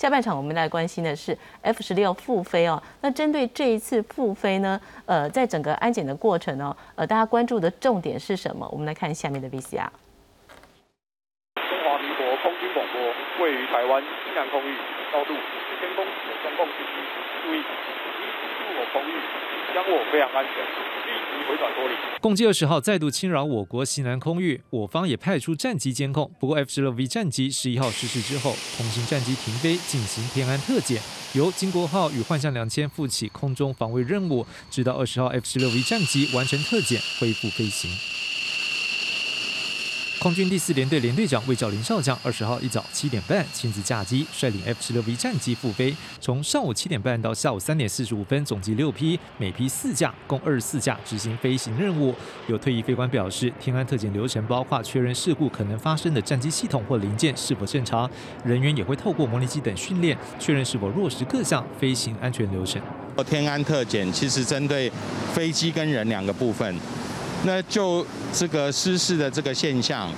下半场我们来关心的是 F 十六复飞哦。那针对这一次复飞呢，呃，在整个安检的过程哦，呃，大家关注的重点是什么？我们来看下面的 VCR。中华民国空军广播位于台湾西南空域，高度四千公尺的中共基地，注意，一入我空域，将我非常安全。立即回转脱离。共计二十号再度侵扰我国西南空域，我方也派出战机监控。不过 F 十六 V 战机十一号失事之后，空行战机停飞进行天安特检，由金国号与幻象两千负起空中防卫任务，直到二十号 F 十六 V 战机完成特检，恢复飞行。空军第四联队联队长魏兆林少将二十号一早七点半亲自驾机率领 F 十六 V 战机复飞，从上午七点半到下午三点四十五分，总计六批，每批四架，共二十四架执行飞行任务。有退役飞官表示，天安特检流程包括确认事故可能发生的战机系统或零件是否正常，人员也会透过模拟机等训练，确认是否落实各项飞行安全流程。天安特检其实针对飞机跟人两个部分。那就这个失事的这个现象，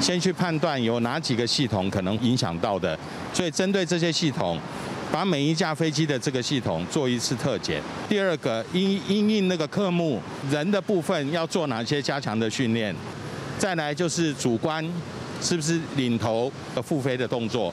先去判断有哪几个系统可能影响到的，所以针对这些系统，把每一架飞机的这个系统做一次特检。第二个，因因应那个科目人的部分要做哪些加强的训练，再来就是主观是不是领头的复飞的动作。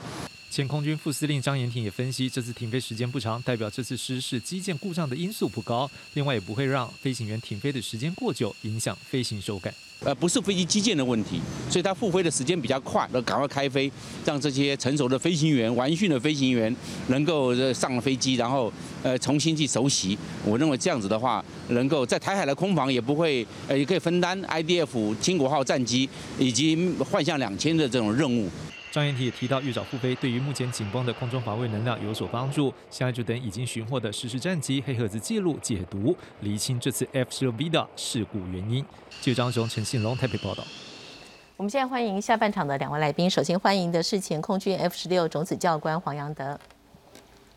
前空军副司令张延廷也分析，这次停飞时间不长，代表这次失事机件故障的因素不高，另外也不会让飞行员停飞的时间过久，影响飞行手感。呃，不是飞机机件的问题，所以它复飞的时间比较快，要赶快开飞，让这些成熟的飞行员、完训的飞行员能够上了飞机，然后呃重新去熟悉。我认为这样子的话，能够在台海的空防也不会，呃也可以分担 IDF 金国号战机以及幻象两千的这种任务。张延提也提到，越早复飞对于目前紧绷的空中防卫能量有所帮助。下一组等已经寻获的实时战机黑盒子记录解读，厘清这次 F 十六 V 的事故原因。记者张雄、陈信龙台北报道。我们现在欢迎下半场的两位来宾，首先欢迎的是前空军 F 十六种子教官黄阳德。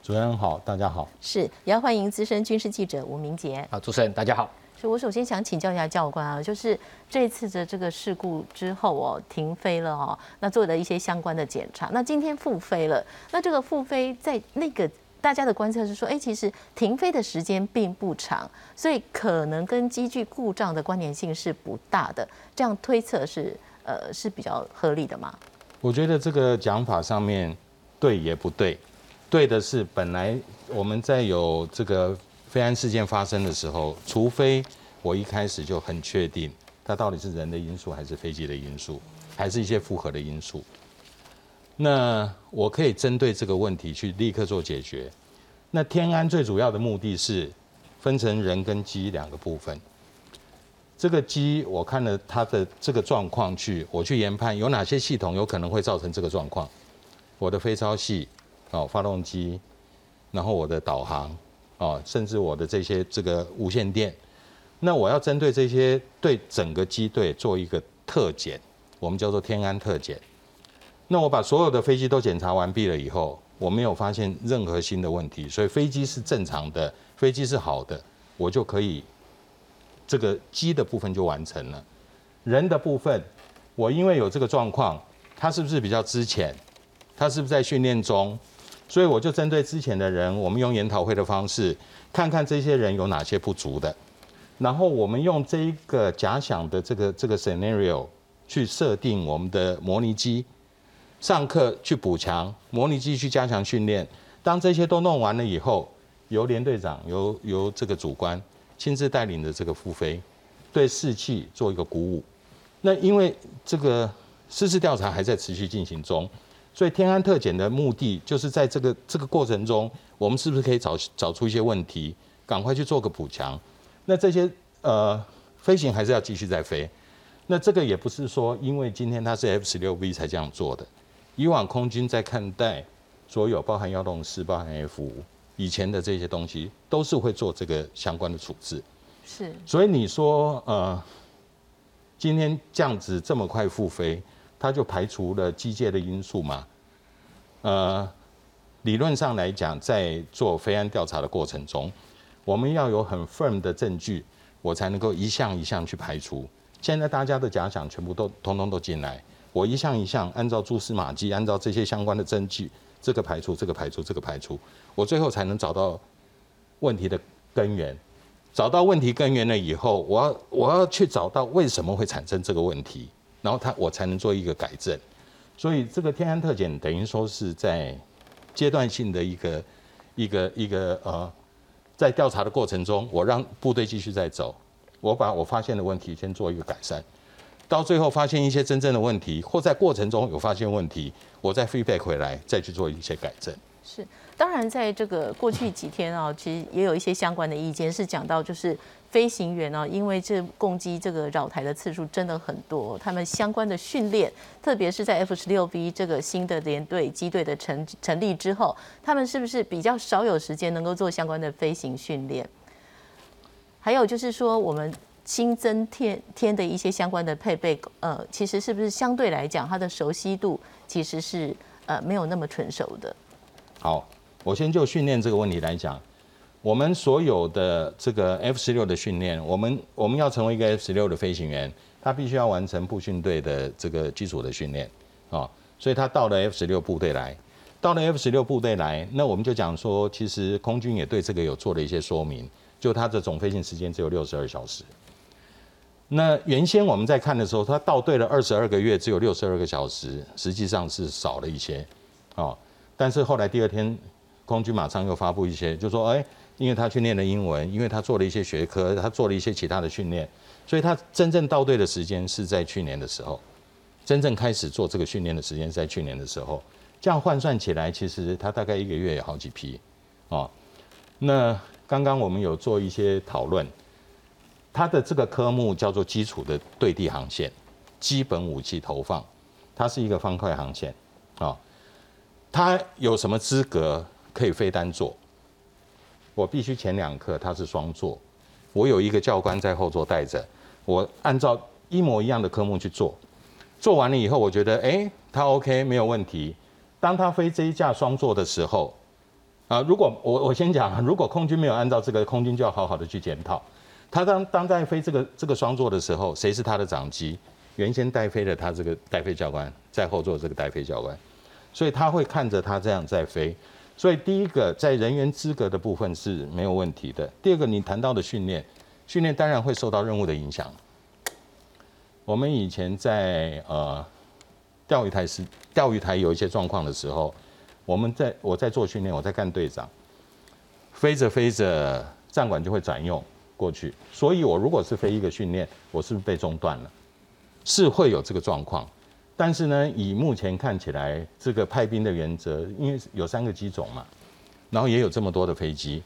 主持人好，大家好。是，也要欢迎资深军事记者吴明杰。好，主持人大家好。是我首先想请教一下教官啊，就是这次的这个事故之后哦，停飞了哦，那做的一些相关的检查，那今天复飞了，那这个复飞在那个大家的观测是说，哎，其实停飞的时间并不长，所以可能跟机具故障的关联性是不大的，这样推测是呃是比较合理的吗？我觉得这个讲法上面对也不对，对的是本来我们在有这个。飞安事件发生的时候，除非我一开始就很确定它到底是人的因素还是飞机的因素，还是一些复合的因素，那我可以针对这个问题去立刻做解决。那天安最主要的目的是分成人跟机两个部分。这个机我看了它的这个状况去，我去研判有哪些系统有可能会造成这个状况。我的飞超系，哦，发动机，然后我的导航。哦，甚至我的这些这个无线电，那我要针对这些对整个机队做一个特检，我们叫做天安特检。那我把所有的飞机都检查完毕了以后，我没有发现任何新的问题，所以飞机是正常的，飞机是好的，我就可以这个机的部分就完成了。人的部分，我因为有这个状况，他是不是比较之前？他是不是在训练中？所以我就针对之前的人，我们用研讨会的方式，看看这些人有哪些不足的，然后我们用这一个假想的这个这个 scenario 去设定我们的模拟机，上课去补强模拟机去加强训练。当这些都弄完了以后，由连队长由由这个主官亲自带领的这个复飞，对士气做一个鼓舞。那因为这个失事调查还在持续进行中。所以天安特检的目的，就是在这个这个过程中，我们是不是可以找找出一些问题，赶快去做个补强？那这些呃飞行还是要继续在飞。那这个也不是说因为今天它是 F 十六 V 才这样做的，以往空军在看待所有包含幺洞四、包含 F 五以前的这些东西，都是会做这个相关的处置。是。所以你说呃，今天这样子这么快复飞？它就排除了机械的因素嘛？呃，理论上来讲，在做飞安调查的过程中，我们要有很 firm 的证据，我才能够一项一项去排除。现在大家的假想全部都通通都进来，我一项一项按照蛛丝马迹，按照这些相关的证据这个排除，这个排除，这个排除，我最后才能找到问题的根源。找到问题根源了以后，我要我要去找到为什么会产生这个问题，然后他我才能做一个改正。所以这个天安特检等于说是在阶段性的一个一个一个呃，在调查的过程中，我让部队继续在走，我把我发现的问题先做一个改善，到最后发现一些真正的问题，或在过程中有发现问题，我再 feedback 回来，再去做一些改正。是，当然在这个过去几天啊，其实也有一些相关的意见是讲到，就是飞行员呢，因为这攻击这个绕台的次数真的很多，他们相关的训练，特别是在 F 十六 V 这个新的连队机队的成成立之后，他们是不是比较少有时间能够做相关的飞行训练？还有就是说，我们新增添添的一些相关的配备，呃，其实是不是相对来讲，它的熟悉度其实是呃没有那么纯熟的？好，我先就训练这个问题来讲，我们所有的这个 F 十六的训练，我们我们要成为一个 F 十六的飞行员，他必须要完成步训队的这个基础的训练啊，所以他到了 F 十六部队来，到了 F 十六部队来，那我们就讲说，其实空军也对这个有做了一些说明，就它的总飞行时间只有六十二小时。那原先我们在看的时候，他到队了二十二个月，只有六十二个小时，实际上是少了一些，哦。但是后来第二天，空军马上又发布一些，就说，哎，因为他去念了英文，因为他做了一些学科，他做了一些其他的训练，所以他真正到队的时间是在去年的时候，真正开始做这个训练的时间在去年的时候，这样换算起来，其实他大概一个月有好几批，哦，那刚刚我们有做一些讨论，他的这个科目叫做基础的对地航线，基本武器投放，它是一个方块航线，啊。他有什么资格可以飞单座？我必须前两课他是双座，我有一个教官在后座带着，我按照一模一样的科目去做，做完了以后，我觉得哎，他 OK 没有问题。当他飞这一架双座的时候，啊，如果我我先讲，如果空军没有按照这个，空军就要好好的去检讨。他当当在飞这个这个双座的时候，谁是他的长机？原先带飞的他这个带飞教官在后座，这个带飞教官。所以他会看着他这样在飞，所以第一个在人员资格的部分是没有问题的。第二个，你谈到的训练，训练当然会受到任务的影响。我们以前在呃钓鱼台时，钓鱼台有一些状况的时候，我们在我在做训练，我在干队长，飞着飞着，站管就会转用过去，所以我如果是飞一个训练，我是不是被中断了？是会有这个状况。但是呢，以目前看起来，这个派兵的原则，因为有三个机种嘛，然后也有这么多的飞机，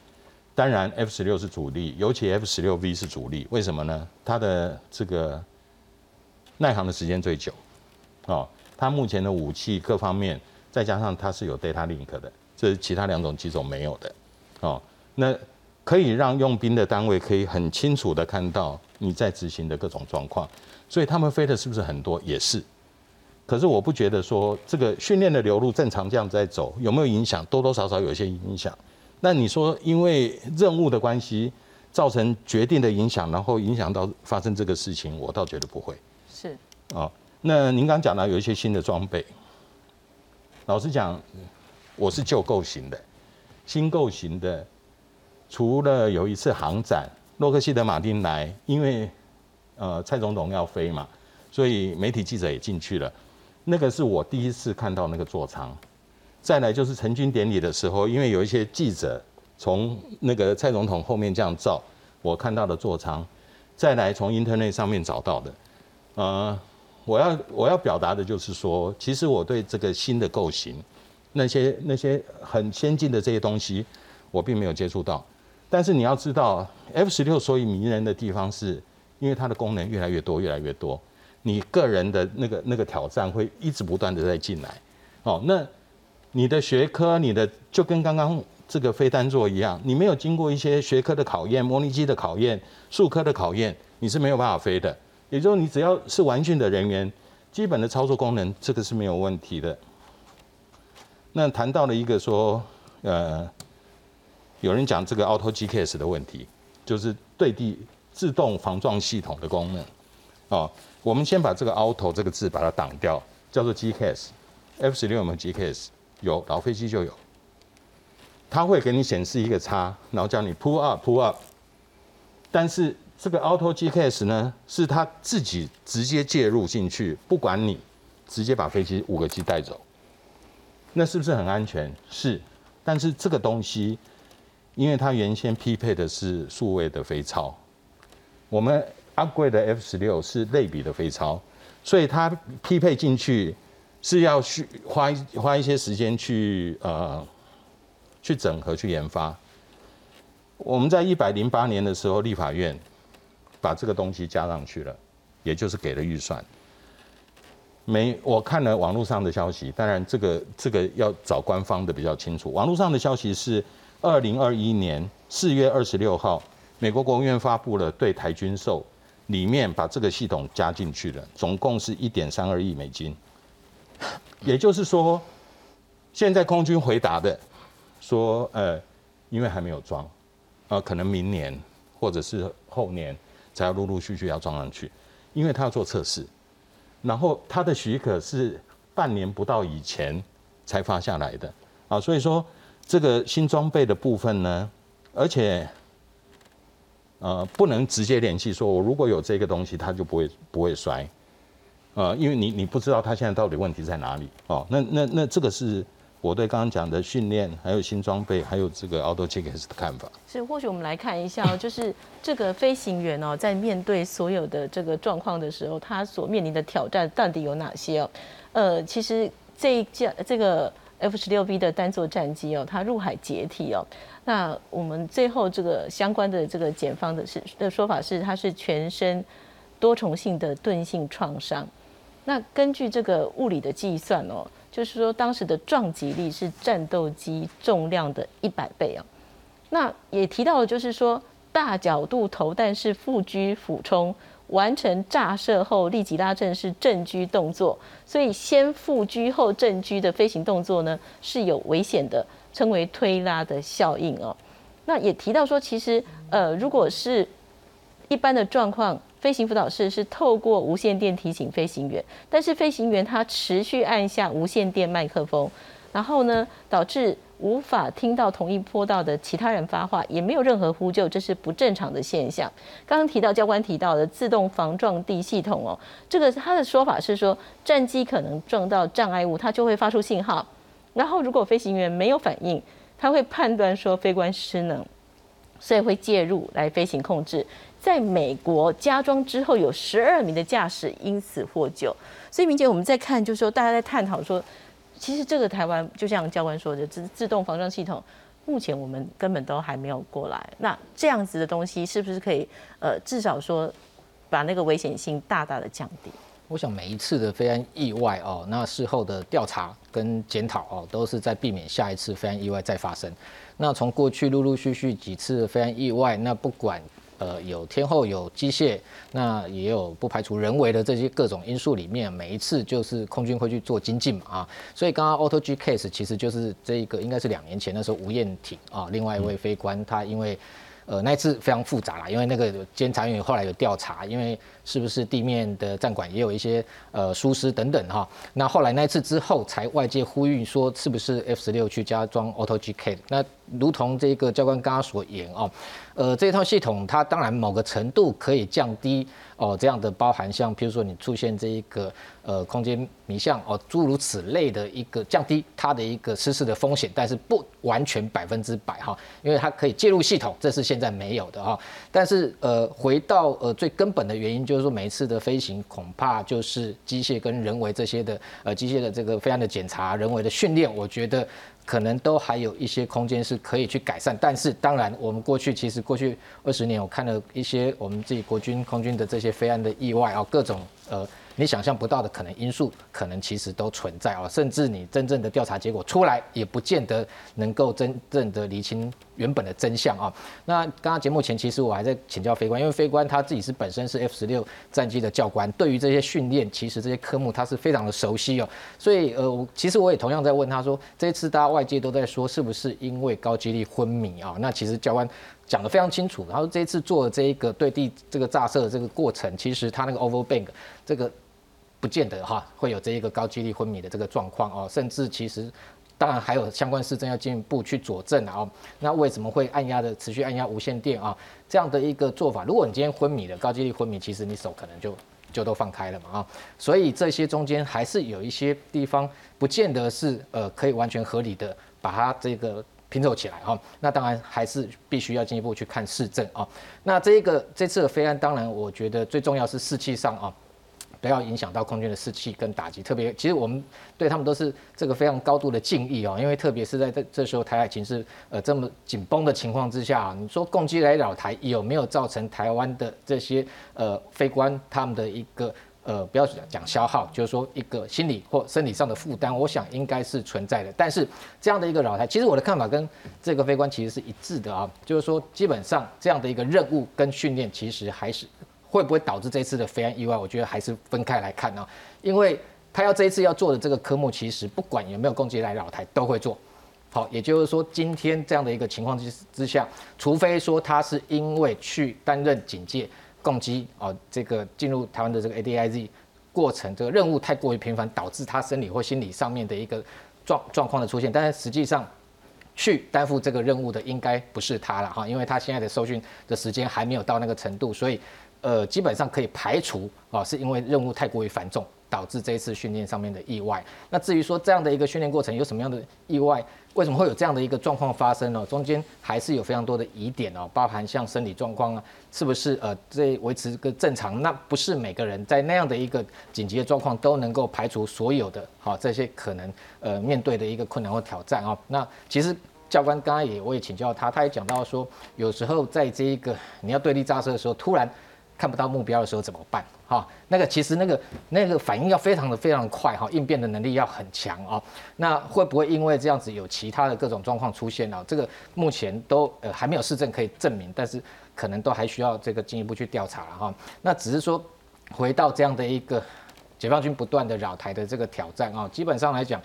当然 F 十六是主力，尤其 F 十六 V 是主力。为什么呢？它的这个耐航的时间最久，哦，它目前的武器各方面，再加上它是有 data link 的，这是其他两种机种没有的，哦，那可以让用兵的单位可以很清楚的看到你在执行的各种状况，所以他们飞的是不是很多？也是。可是我不觉得说这个训练的流入正常这样在走有没有影响？多多少少有一些影响。那你说因为任务的关系造成决定的影响，然后影响到发生这个事情，我倒觉得不会。是。哦，那您刚讲到有一些新的装备，老实讲，我是旧构型的，新构型的，除了有一次航展，洛克希德马丁来，因为呃蔡总统要飞嘛，所以媒体记者也进去了。那个是我第一次看到那个座舱，再来就是成军典礼的时候，因为有一些记者从那个蔡总统后面这样照，我看到的座舱，再来从 Internet 上面找到的，呃，我要我要表达的就是说，其实我对这个新的构型，那些那些很先进的这些东西，我并没有接触到，但是你要知道，F 十六所以迷人的地方是，因为它的功能越来越多，越来越多。你个人的那个那个挑战会一直不断的在进来，哦，那你的学科，你的就跟刚刚这个飞单座一样，你没有经过一些学科的考验、模拟机的考验、数科的考验，你是没有办法飞的。也就是你只要是完训的人员，基本的操作功能这个是没有问题的。那谈到了一个说，呃，有人讲这个 Auto GKS 的问题，就是对地自动防撞系统的功能，哦。我们先把这个 auto 这个字把它挡掉，叫做 GKS。F 十六有没有 GKS？有老飞机就有，它会给你显示一个叉，然后叫你 pull up pull up。但是这个 auto GKS 呢，是它自己直接介入进去，不管你，直接把飞机五个机带走。那是不是很安全？是，但是这个东西，因为它原先匹配的是数位的飞超，我们 upgrade 的 F 十六是类比的飞超，所以它匹配进去是要去花花一些时间去呃去整合去研发。我们在一百零八年的时候，立法院把这个东西加上去了，也就是给了预算。没，我看了网络上的消息，当然这个这个要找官方的比较清楚。网络上的消息是，二零二一年四月二十六号，美国国务院发布了对台军售，里面把这个系统加进去了，总共是一点三二亿美金。也就是说，现在空军回答的说，呃，因为还没有装，呃，可能明年或者是后年才要陆陆续续要装上去，因为他要做测试。然后他的许可是半年不到以前才发下来的啊，所以说这个新装备的部分呢，而且呃不能直接联系，说我如果有这个东西，它就不会不会摔，呃，因为你你不知道它现在到底问题在哪里哦。那那那这个是我对刚刚讲的训练，还有新装备，还有这个 Auto c h e c k s 的看法。是，或许我们来看一下，就是这个飞行员哦，在面对所有的这个状况的时候，他所面临的挑战到底有哪些哦？呃，其实这一架这个 F 十六 V 的单座战机哦，它入海解体哦，那我们最后这个相关的这个检方的是的说法是，它是全身多重性的钝性创伤。那根据这个物理的计算哦，就是说当时的撞击力是战斗机重量的一百倍哦。那也提到了，就是说大角度投弹是副狙俯冲，完成炸射后立即拉正是正居动作，所以先副居后正居的飞行动作呢是有危险的，称为推拉的效应哦。那也提到说，其实呃，如果是一般的状况，飞行辅导室是透过无线电提醒飞行员，但是飞行员他持续按下无线电麦克风，然后呢导致。无法听到同一坡道的其他人发话，也没有任何呼救，这是不正常的现象。刚刚提到教官提到的自动防撞地系统哦，这个他的说法是说，战机可能撞到障碍物，它就会发出信号，然后如果飞行员没有反应，他会判断说飞官失能，所以会介入来飞行控制。在美国加装之后，有十二名的驾驶因此获救。所以明姐，我们在看，就是说大家在探讨说。其实这个台湾就像教官说的，自自动防撞系统，目前我们根本都还没有过来。那这样子的东西是不是可以呃至少说把那个危险性大大的降低？我想每一次的飞安意外哦，那事后的调查跟检讨哦，都是在避免下一次飞安意外再发生。那从过去陆陆续续几次飞安意外，那不管。呃，有天后，有机械，那也有不排除人为的这些各种因素里面，每一次就是空军会去做精进嘛啊，所以刚刚 Auto G case 其实就是这一个，应该是两年前那时候吴彦挺啊，另外一位飞官他因为。呃，那一次非常复杂啦，因为那个监察员后来有调查，因为是不是地面的站管也有一些呃疏失等等哈。那后来那一次之后，才外界呼吁说，是不是 F 十六去加装 Auto GK？那如同这个教官刚刚所言哦，呃，这套系统它当然某个程度可以降低。哦，这样的包含像，譬如说你出现这一个呃空间迷向哦，诸如此类的一个降低它的一个失事的风险，但是不完全百分之百哈，因为它可以介入系统，这是现在没有的哈。但是呃，回到呃最根本的原因，就是说每一次的飞行恐怕就是机械跟人为这些的呃机械的这个飞安的检查，人为的训练，我觉得。可能都还有一些空间是可以去改善，但是当然，我们过去其实过去二十年，我看了一些我们自己国军空军的这些飞安的意外啊，各种呃。你想象不到的可能因素，可能其实都存在哦，甚至你真正的调查结果出来，也不见得能够真正的厘清原本的真相啊。那刚刚节目前，其实我还在请教飞官，因为飞官他自己是本身是 F 十六战机的教官，对于这些训练，其实这些科目他是非常的熟悉哦。所以呃，其实我也同样在问他说，这一次大家外界都在说，是不是因为高几率昏迷啊？那其实教官讲的非常清楚，然后这一次做的这一个对地这个炸射的这个过程，其实他那个 overbank 这个。不见得哈会有这一个高几率昏迷的这个状况哦，甚至其实当然还有相关市政要进一步去佐证啊。那为什么会按压的持续按压无线电啊？这样的一个做法，如果你今天昏迷了，高几率昏迷，其实你手可能就就都放开了嘛啊。所以这些中间还是有一些地方，不见得是呃可以完全合理的把它这个拼凑起来哈。那当然还是必须要进一步去看市政啊。那这一个这次的飞案，当然我觉得最重要是士气上啊。不要影响到空军的士气跟打击，特别其实我们对他们都是这个非常高度的敬意哦，因为特别是在这这时候台海情势呃这么紧绷的情况之下，啊你说攻击来扰台有没有造成台湾的这些呃飞官他们的一个呃不要讲消耗，就是说一个心理或生理上的负担，我想应该是存在的。但是这样的一个扰台，其实我的看法跟这个飞官其实是一致的啊，就是说基本上这样的一个任务跟训练其实还是。会不会导致这次的飞安意外？我觉得还是分开来看啊，因为他要这一次要做的这个科目，其实不管有没有攻击来老台都会做。好，也就是说，今天这样的一个情况之之下，除非说他是因为去担任警戒攻击哦，这个进入台湾的这个 ADIZ 过程，这个任务太过于频繁，导致他生理或心理上面的一个状状况的出现。但是实际上，去担负这个任务的应该不是他了哈，因为他现在的受训的时间还没有到那个程度，所以。呃，基本上可以排除啊，是因为任务太过于繁重，导致这一次训练上面的意外。那至于说这样的一个训练过程有什么样的意外，为什么会有这样的一个状况发生呢？中间还是有非常多的疑点哦，包含像生理状况啊，是不是呃这维持个正常？那不是每个人在那样的一个紧急的状况都能够排除所有的好这些可能呃面对的一个困难或挑战啊。那其实教官刚刚也我也请教他，他也讲到说，有时候在这一个你要对立炸车的时候，突然。看不到目标的时候怎么办？哈，那个其实那个那个反应要非常的非常快哈，应变的能力要很强哦。那会不会因为这样子有其他的各种状况出现呢？这个目前都呃还没有市政可以证明，但是可能都还需要这个进一步去调查了哈。那只是说回到这样的一个解放军不断的扰台的这个挑战啊，基本上来讲，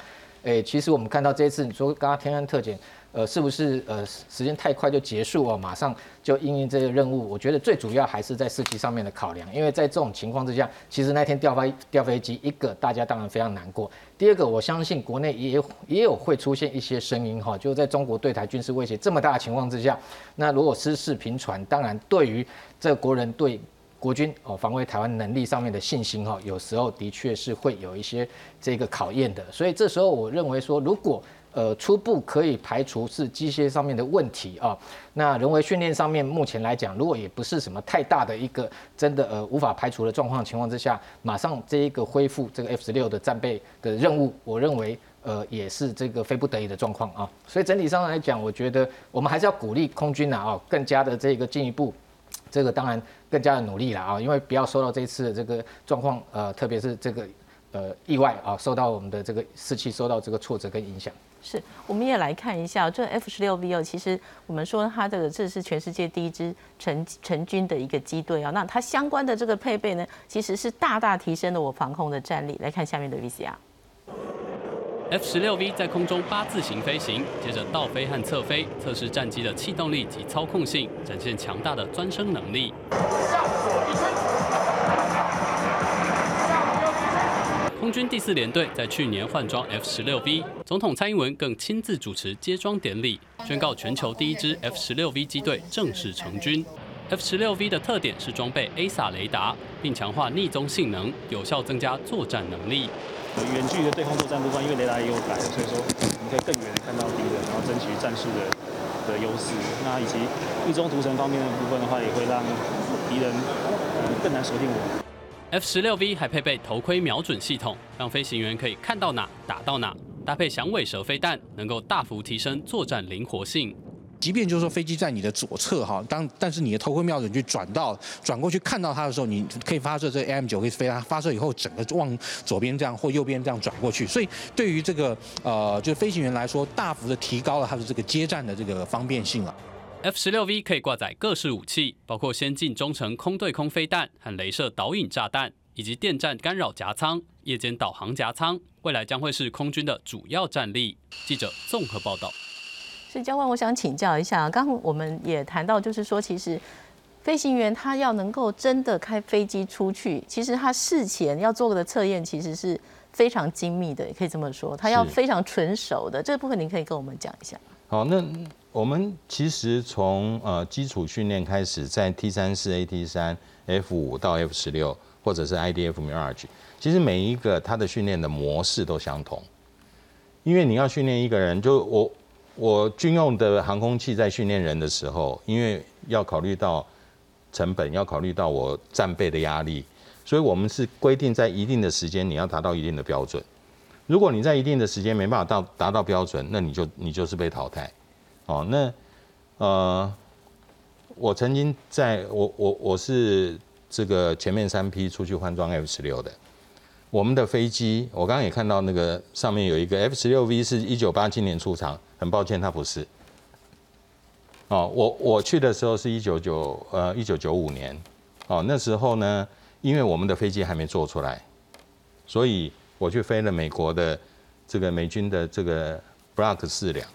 诶，其实我们看到这一次你说刚刚天安特检。呃，是不是呃时间太快就结束哦？马上就应应这个任务？我觉得最主要还是在士气上面的考量，因为在这种情况之下，其实那天掉飞掉飞机，一个大家当然非常难过。第二个，我相信国内也也有会出现一些声音哈，就在中国对台军事威胁这么大的情况之下，那如果失事频传，当然对于这国人对国军哦防卫台湾能力上面的信心哈，有时候的确是会有一些这个考验的。所以这时候我认为说，如果呃，初步可以排除是机械上面的问题啊。那人为训练上面，目前来讲，如果也不是什么太大的一个真的呃无法排除的状况情况之下，马上这一个恢复这个 F 十六的战备的任务，我认为呃也是这个非不得已的状况啊。所以整体上来讲，我觉得我们还是要鼓励空军呐啊，更加的这个进一步，这个当然更加的努力了啊，因为不要受到这次的这个状况呃，特别是这个呃意外啊，受到我们的这个士气受到这个挫折跟影响。是，我们也来看一下这 F 十六 V 哦，其实我们说它这个这是全世界第一支成成军的一个机队啊，那它相关的这个配备呢，其实是大大提升了我防空的战力。来看下面的 VCR。F 十六 V 在空中八字形飞行，接着倒飞和侧飞，测试战机的气动力及操控性，展现强大的钻升能力。空军第四联队在去年换装 F 十六 V，总统蔡英文更亲自主持接装典礼，宣告全球第一支 F 十六 V 机队正式成军。F 十六 V 的特点是装备 ASA 雷达，并强化逆踪性能，有效增加作战能力。远距离的对空作战部分，因为雷达也有改，所以说你可以更远的看到敌人，然后争取战术的的优势。那以及逆踪图层方面的部分的话，也会让敌人更难锁定我。F 十六 V 还配备头盔瞄准系统，让飞行员可以看到哪打到哪。搭配响尾蛇飞弹，能够大幅提升作战灵活性。即便就是说飞机在你的左侧哈，当但是你的头盔瞄准去转到转过去看到它的时候，你可以发射这 AM 九可以飞它发射以后，整个往左边这样或右边这样转过去。所以对于这个呃就是飞行员来说，大幅的提高了它的这个接战的这个方便性了。F 十六 V 可以挂载各式武器，包括先进中程空对空飞弹和镭射导引炸弹，以及电站干扰夹舱、夜间导航夹舱。未来将会是空军的主要战力。记者综合报道。所以，教官，我想请教一下，刚刚我们也谈到，就是说，其实飞行员他要能够真的开飞机出去，其实他事前要做的测验其实是。非常精密的，也可以这么说，他要非常纯熟的。这部分您可以跟我们讲一下。好，那我们其实从呃基础训练开始，在 T 三四、AT 三、F 五到 F 十六，或者是 IDF Mirage，其实每一个它的训练的模式都相同。因为你要训练一个人，就我我军用的航空器在训练人的时候，因为要考虑到成本，要考虑到我战备的压力，所以我们是规定在一定的时间你要达到一定的标准。如果你在一定的时间没办法到达到标准，那你就你就是被淘汰。哦，那呃，我曾经在我我我是这个前面三批出去换装 F 十六的，我们的飞机，我刚刚也看到那个上面有一个 F 十六 V 是一九八七年出厂，很抱歉它不是。哦，我我去的时候是一九九呃一九九五年，哦那时候呢，因为我们的飞机还没做出来，所以我去飞了美国的这个美军的这个 Block 四两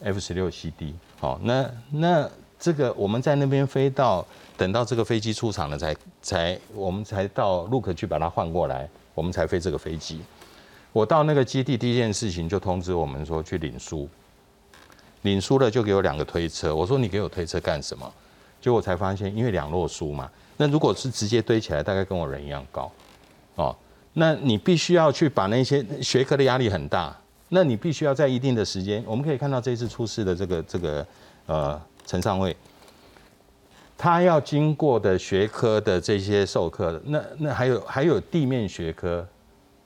F 十六 CD，好，那那这个我们在那边飞到等到这个飞机出厂了才才我们才到陆克去把它换过来，我们才飞这个飞机。我到那个基地第一件事情就通知我们说去领书，领书了就给我两个推车，我说你给我推车干什么？结果我才发现，因为两摞书嘛，那如果是直接堆起来，大概跟我人一样高，哦，那你必须要去把那些学科的压力很大，那你必须要在一定的时间，我们可以看到这次出事的这个这个呃陈上尉，他要经过的学科的这些授课，那那还有还有地面学科，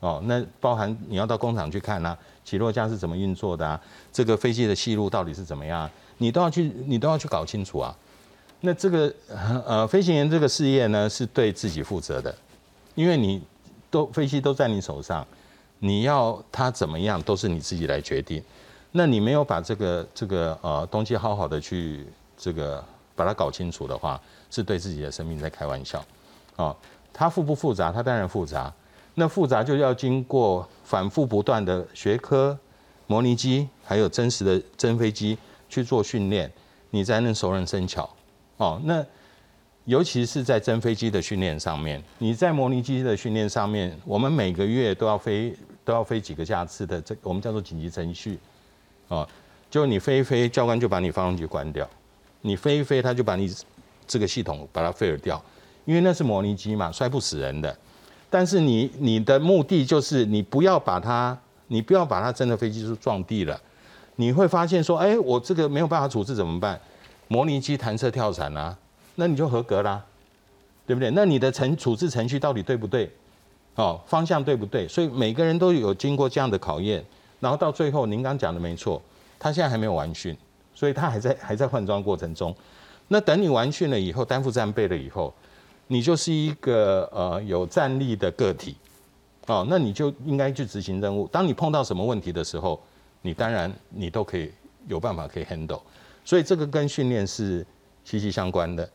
哦，那包含你要到工厂去看啊，起落架是怎么运作的啊，这个飞机的戏路到底是怎么样，你都要去你都要去搞清楚啊。那这个呃飞行员这个事业呢，是对自己负责的，因为你都飞机都在你手上，你要它怎么样都是你自己来决定。那你没有把这个这个呃东西好好的去这个把它搞清楚的话，是对自己的生命在开玩笑。哦，它复不复杂？它当然复杂。那复杂就要经过反复不断的学科、模拟机，还有真实的真飞机去做训练，你才能熟能生巧。哦，那尤其是在真飞机的训练上面，你在模拟机的训练上面，我们每个月都要飞都要飞几个架次的，这我们叫做紧急程序。哦，就你飞一飞，教官就把你发动机关掉；你飞一飞，他就把你这个系统把它废了掉，因为那是模拟机嘛，摔不死人的。但是你你的目的就是你不要把它，你不要把它真的飞机就撞地了。你会发现说，哎，我这个没有办法处置怎么办？模拟机弹射跳伞啊，那你就合格啦，对不对？那你的程处置程序到底对不对？哦，方向对不对？所以每个人都有经过这样的考验，然后到最后，您刚讲的没错，他现在还没有完训，所以他还在还在换装过程中。那等你完训了以后，担负战备了以后，你就是一个呃有战力的个体，哦，那你就应该去执行任务。当你碰到什么问题的时候，你当然你都可以有办法可以 handle。所以这个跟训练是息息相关的。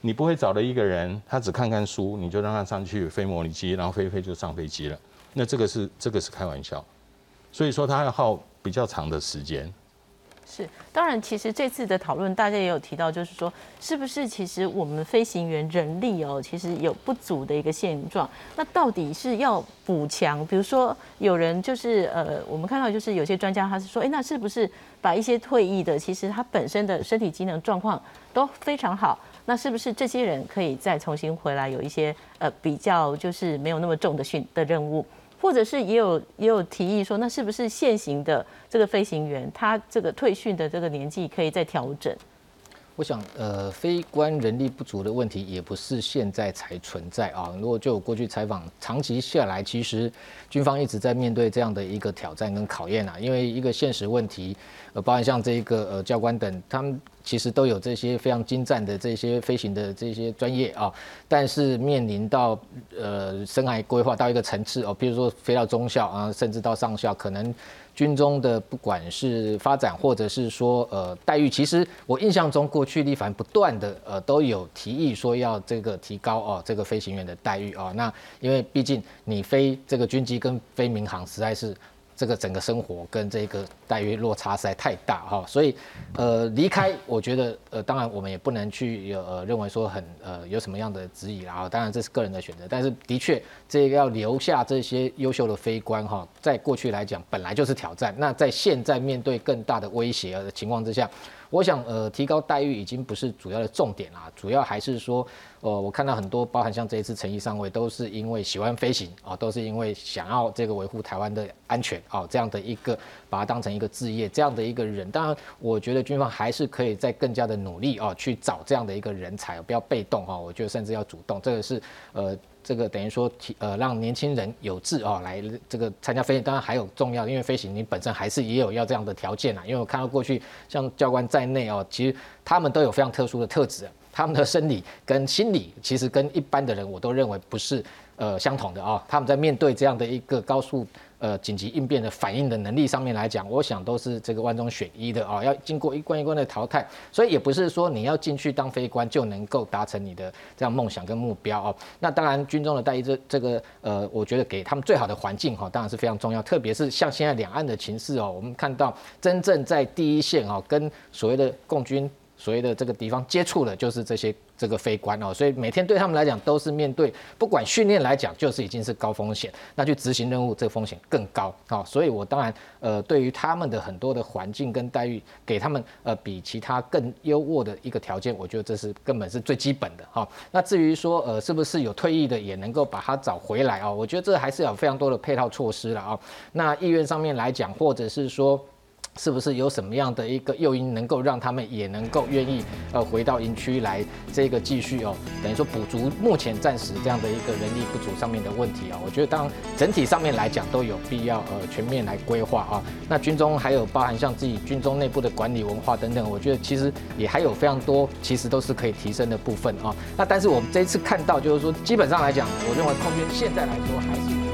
你不会找了一个人，他只看看书，你就让他上去飞模拟机，然后飞飞就上飞机了。那这个是这个是开玩笑。所以说他要耗比较长的时间。是，当然，其实这次的讨论，大家也有提到，就是说，是不是其实我们飞行员人力哦，其实有不足的一个现状。那到底是要补强？比如说，有人就是呃，我们看到就是有些专家他是说，哎，那是不是把一些退役的，其实他本身的身体机能状况都非常好，那是不是这些人可以再重新回来，有一些呃比较就是没有那么重的训的任务？或者是也有也有提议说，那是不是现行的这个飞行员，他这个退训的这个年纪可以再调整？我想，呃，非官人力不足的问题也不是现在才存在啊。如果就过去采访，长期下来，其实军方一直在面对这样的一个挑战跟考验啊。因为一个现实问题，呃，包含像这一个呃教官等，他们其实都有这些非常精湛的这些飞行的这些专业啊，但是面临到呃生涯规划到一个层次哦，比如说飞到中校啊，甚至到上校，可能。军中的不管是发展，或者是说呃待遇，其实我印象中过去立凡不断的呃都有提议说要这个提高哦这个飞行员的待遇哦。那因为毕竟你飞这个军机跟飞民航实在是这个整个生活跟这个待遇落差实在太大哈，所以呃离开，我觉得呃当然我们也不能去有呃认为说很呃有什么样的质疑啦，当然这是个人的选择，但是的确这个要留下这些优秀的飞官哈，在过去来讲本来就是挑战，那在现在面对更大的威胁的情况之下。我想，呃，提高待遇已经不是主要的重点啦，主要还是说，呃，我看到很多，包含像这一次陈毅上位，都是因为喜欢飞行啊，都是因为想要这个维护台湾的安全啊，这样的一个把它当成一个置业这样的一个人。当然，我觉得军方还是可以再更加的努力啊，去找这样的一个人才，不要被动哈，我觉得甚至要主动，这个是呃。这个等于说呃让年轻人有志啊来这个参加飞行，当然还有重要，因为飞行你本身还是也有要这样的条件啊。因为我看到过去像教官在内哦，其实他们都有非常特殊的特质，他们的生理跟心理其实跟一般的人我都认为不是呃相同的啊。他们在面对这样的一个高速。呃，紧急应变的反应的能力上面来讲，我想都是这个万中选一的啊，要经过一关一关的淘汰，所以也不是说你要进去当飞官就能够达成你的这样梦想跟目标哦。那当然，军中的待遇这这个呃，我觉得给他们最好的环境哈，当然是非常重要，特别是像现在两岸的情势哦，我们看到真正在第一线哦，跟所谓的共军。所谓的这个地方接触的，就是这些这个飞官哦，所以每天对他们来讲都是面对，不管训练来讲，就是已经是高风险，那去执行任务，这个风险更高啊。所以我当然呃，对于他们的很多的环境跟待遇，给他们呃比其他更优渥的一个条件，我觉得这是根本是最基本的哈。那至于说呃是不是有退役的也能够把他找回来啊？我觉得这还是有非常多的配套措施了啊。那意愿上面来讲，或者是说。是不是有什么样的一个诱因，能够让他们也能够愿意呃回到营区来这个继续哦，等于说补足目前暂时这样的一个人力不足上面的问题啊？我觉得当整体上面来讲都有必要呃全面来规划啊。那军中还有包含像自己军中内部的管理文化等等，我觉得其实也还有非常多，其实都是可以提升的部分啊。那但是我们这一次看到就是说，基本上来讲，我认为空军现在来说还是。